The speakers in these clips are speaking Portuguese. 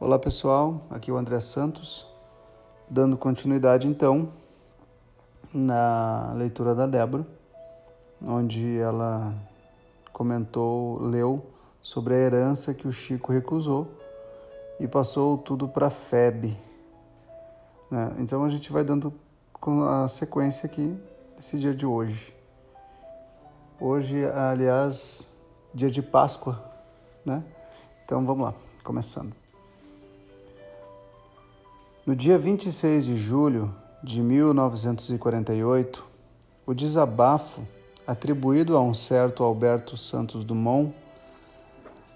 Olá pessoal, aqui é o André Santos, dando continuidade então na leitura da Débora, onde ela comentou, leu sobre a herança que o Chico recusou e passou tudo para Febe. Né? Então a gente vai dando a sequência aqui desse dia de hoje. Hoje, aliás, dia de Páscoa, né? Então vamos lá, começando. No dia 26 de julho de 1948, o desabafo atribuído a um certo Alberto Santos Dumont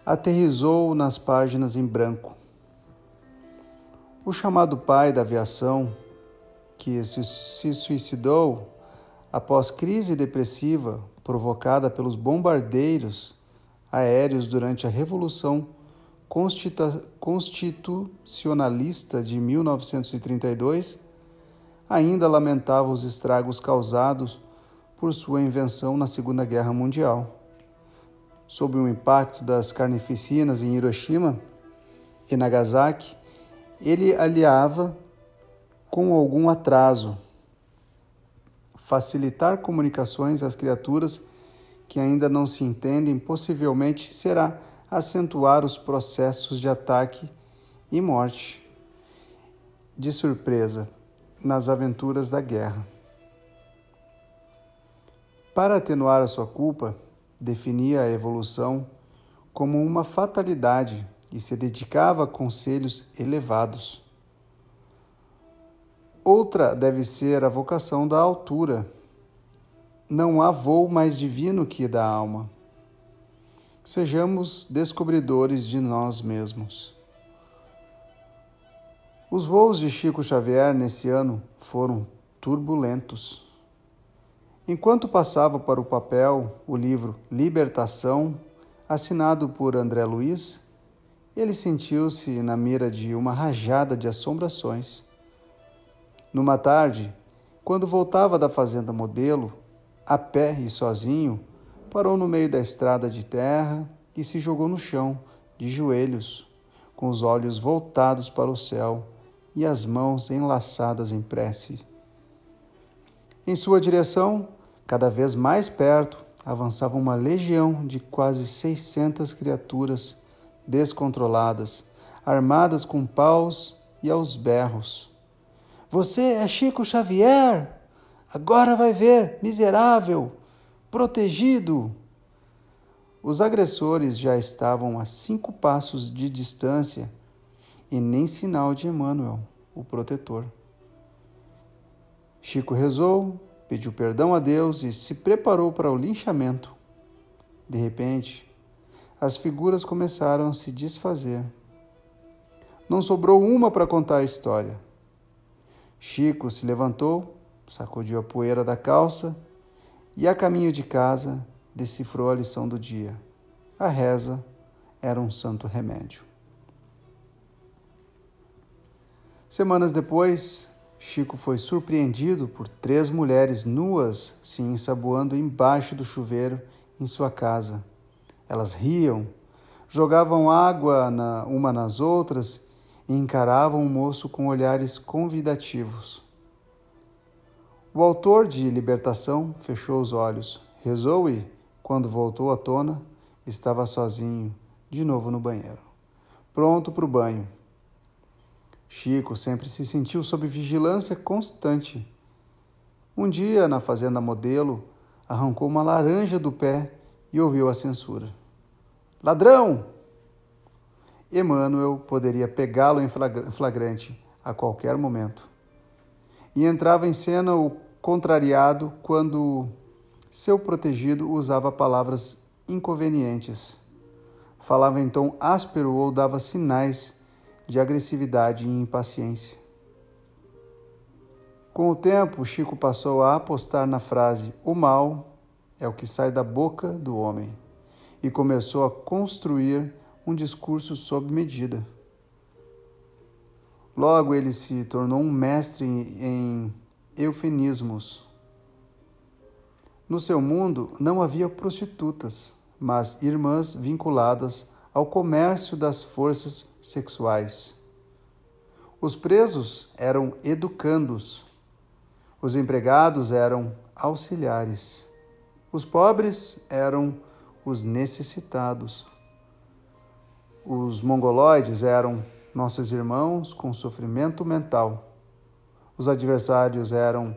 aterrizou nas páginas em branco. O chamado pai da aviação, que se suicidou após crise depressiva provocada pelos bombardeiros aéreos durante a Revolução Constitucionalista de 1932, ainda lamentava os estragos causados por sua invenção na Segunda Guerra Mundial. Sob o impacto das carnificinas em Hiroshima e Nagasaki, ele aliava com algum atraso facilitar comunicações às criaturas que ainda não se entendem, possivelmente será acentuar os processos de ataque e morte de surpresa nas aventuras da guerra. Para atenuar a sua culpa, definia a evolução como uma fatalidade e se dedicava a conselhos elevados. Outra deve ser a vocação da altura. Não há voo mais divino que da alma. Sejamos descobridores de nós mesmos. Os voos de Chico Xavier nesse ano foram turbulentos. Enquanto passava para o papel o livro Libertação, assinado por André Luiz, ele sentiu-se na mira de uma rajada de assombrações. Numa tarde, quando voltava da fazenda modelo, a pé e sozinho, parou no meio da estrada de terra e se jogou no chão, de joelhos, com os olhos voltados para o céu e as mãos enlaçadas em prece. Em sua direção, cada vez mais perto, avançava uma legião de quase seiscentas criaturas descontroladas, armadas com paus e aos berros. Você é Chico Xavier? Agora vai ver, miserável, protegido. Os agressores já estavam a cinco passos de distância e nem sinal de Emmanuel, o protetor. Chico rezou, pediu perdão a Deus e se preparou para o linchamento. De repente, as figuras começaram a se desfazer. Não sobrou uma para contar a história. Chico se levantou, sacudiu a poeira da calça e, a caminho de casa, decifrou a lição do dia. A reza era um santo remédio. Semanas depois, Chico foi surpreendido por três mulheres nuas se ensaboando embaixo do chuveiro em sua casa. Elas riam, jogavam água na, uma nas outras e encaravam o moço com olhares convidativos. O autor de Libertação fechou os olhos, rezou e, quando voltou à tona, estava sozinho, de novo no banheiro, pronto para o banho. Chico sempre se sentiu sob vigilância constante. Um dia, na fazenda modelo, arrancou uma laranja do pé e ouviu a censura. Ladrão! Emmanuel poderia pegá-lo em flagrante a qualquer momento. E entrava em cena o contrariado quando seu protegido usava palavras inconvenientes. Falava em tom áspero ou dava sinais de agressividade e impaciência. Com o tempo, Chico passou a apostar na frase: o mal é o que sai da boca do homem, e começou a construir um discurso sob medida. Logo ele se tornou um mestre em eufemismos. No seu mundo não havia prostitutas, mas irmãs vinculadas ao comércio das forças sexuais. Os presos eram educandos, os empregados eram auxiliares, os pobres eram os necessitados. Os mongoloides eram nossos irmãos com sofrimento mental. Os adversários eram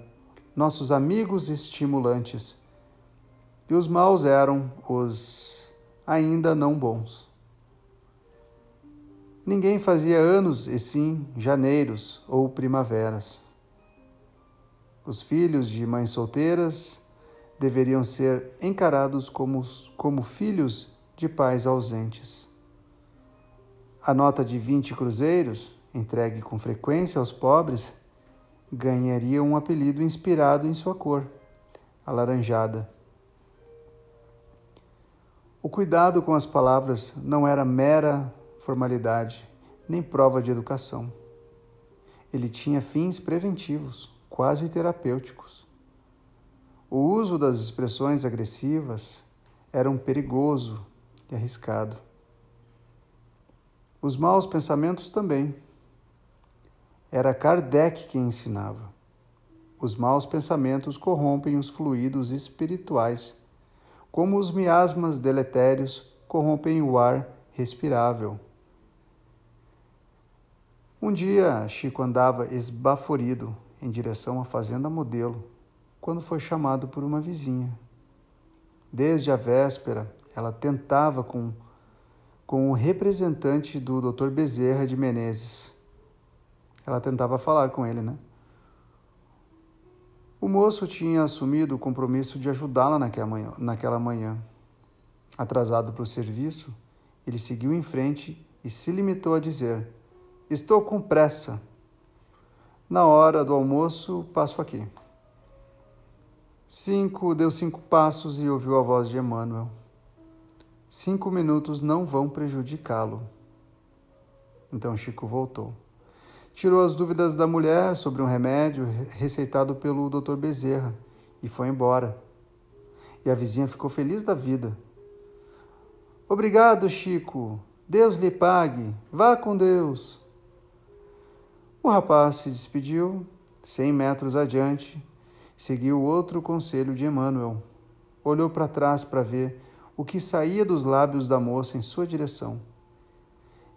nossos amigos estimulantes. E os maus eram os ainda não bons. Ninguém fazia anos e sim janeiros ou primaveras. Os filhos de mães solteiras deveriam ser encarados como, como filhos de pais ausentes. A nota de 20 cruzeiros, entregue com frequência aos pobres, ganharia um apelido inspirado em sua cor, alaranjada. O cuidado com as palavras não era mera formalidade, nem prova de educação. Ele tinha fins preventivos, quase terapêuticos. O uso das expressões agressivas era um perigoso e arriscado. Os maus pensamentos também. Era Kardec quem ensinava. Os maus pensamentos corrompem os fluidos espirituais, como os miasmas deletérios corrompem o ar respirável. Um dia, Chico andava esbaforido em direção à fazenda modelo, quando foi chamado por uma vizinha. Desde a véspera, ela tentava com com o representante do Dr. Bezerra de Menezes. Ela tentava falar com ele, né? O moço tinha assumido o compromisso de ajudá-la naquela manhã, naquela manhã. Atrasado para o serviço, ele seguiu em frente e se limitou a dizer: Estou com pressa. Na hora do almoço, passo aqui. Cinco, deu cinco passos e ouviu a voz de Emmanuel. Cinco minutos não vão prejudicá-lo. Então Chico voltou. Tirou as dúvidas da mulher sobre um remédio receitado pelo Dr. Bezerra e foi embora. E a vizinha ficou feliz da vida. Obrigado, Chico. Deus lhe pague. Vá com Deus. O rapaz se despediu, cem metros adiante, seguiu outro conselho de Emmanuel. Olhou para trás para ver o que saía dos lábios da moça em sua direção.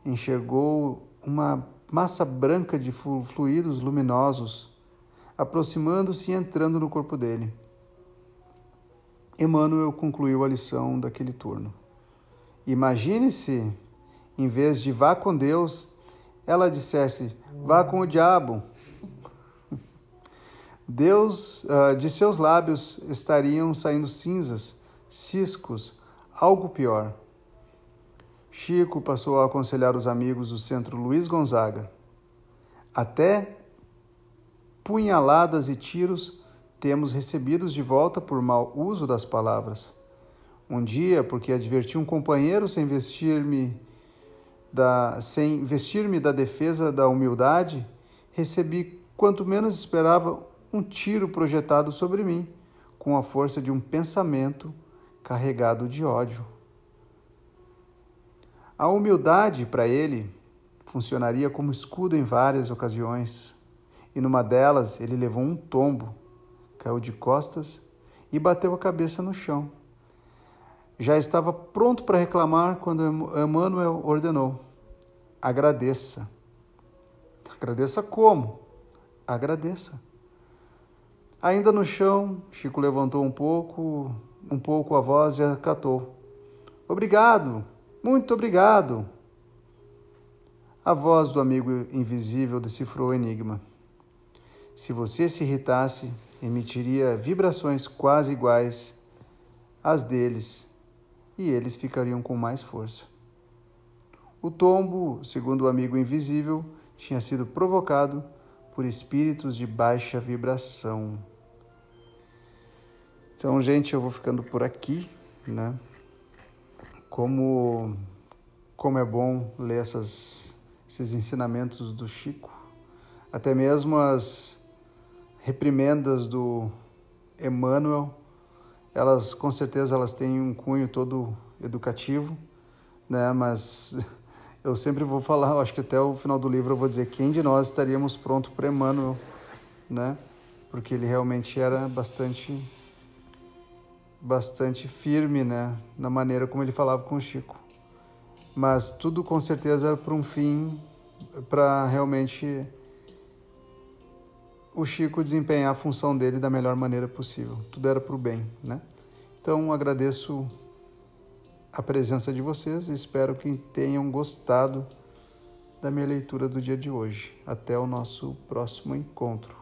Enxergou uma massa branca de fluidos luminosos aproximando-se e entrando no corpo dele. Emmanuel concluiu a lição daquele turno. Imagine-se, em vez de vá com Deus, ela dissesse vá com o diabo. Deus, uh, de seus lábios estariam saindo cinzas, ciscos, algo pior. Chico passou a aconselhar os amigos do centro Luiz Gonzaga. Até punhaladas e tiros temos recebidos de volta por mau uso das palavras. Um dia, porque adverti um companheiro sem vestir-me da sem vestir-me da defesa da humildade, recebi quanto menos esperava um tiro projetado sobre mim, com a força de um pensamento carregado de ódio. A humildade, para ele, funcionaria como escudo em várias ocasiões, e numa delas ele levou um tombo, caiu de costas e bateu a cabeça no chão. Já estava pronto para reclamar quando Emmanuel ordenou: agradeça. Agradeça como? Agradeça. Ainda no chão, Chico levantou um pouco, um pouco a voz e acatou. Obrigado, muito obrigado. A voz do amigo invisível decifrou o enigma. Se você se irritasse, emitiria vibrações quase iguais às deles e eles ficariam com mais força. O tombo, segundo o amigo invisível, tinha sido provocado por espíritos de baixa vibração. Então, gente, eu vou ficando por aqui, né? Como, como é bom ler essas, esses ensinamentos do Chico, até mesmo as reprimendas do Emmanuel, elas com certeza elas têm um cunho todo educativo, né? Mas eu sempre vou falar, acho que até o final do livro eu vou dizer quem de nós estaríamos pronto para Emmanuel, né? Porque ele realmente era bastante bastante firme, né, na maneira como ele falava com o Chico. Mas tudo com certeza era para um fim para realmente o Chico desempenhar a função dele da melhor maneira possível. Tudo era para o bem, né? Então agradeço a presença de vocês e espero que tenham gostado da minha leitura do dia de hoje. Até o nosso próximo encontro.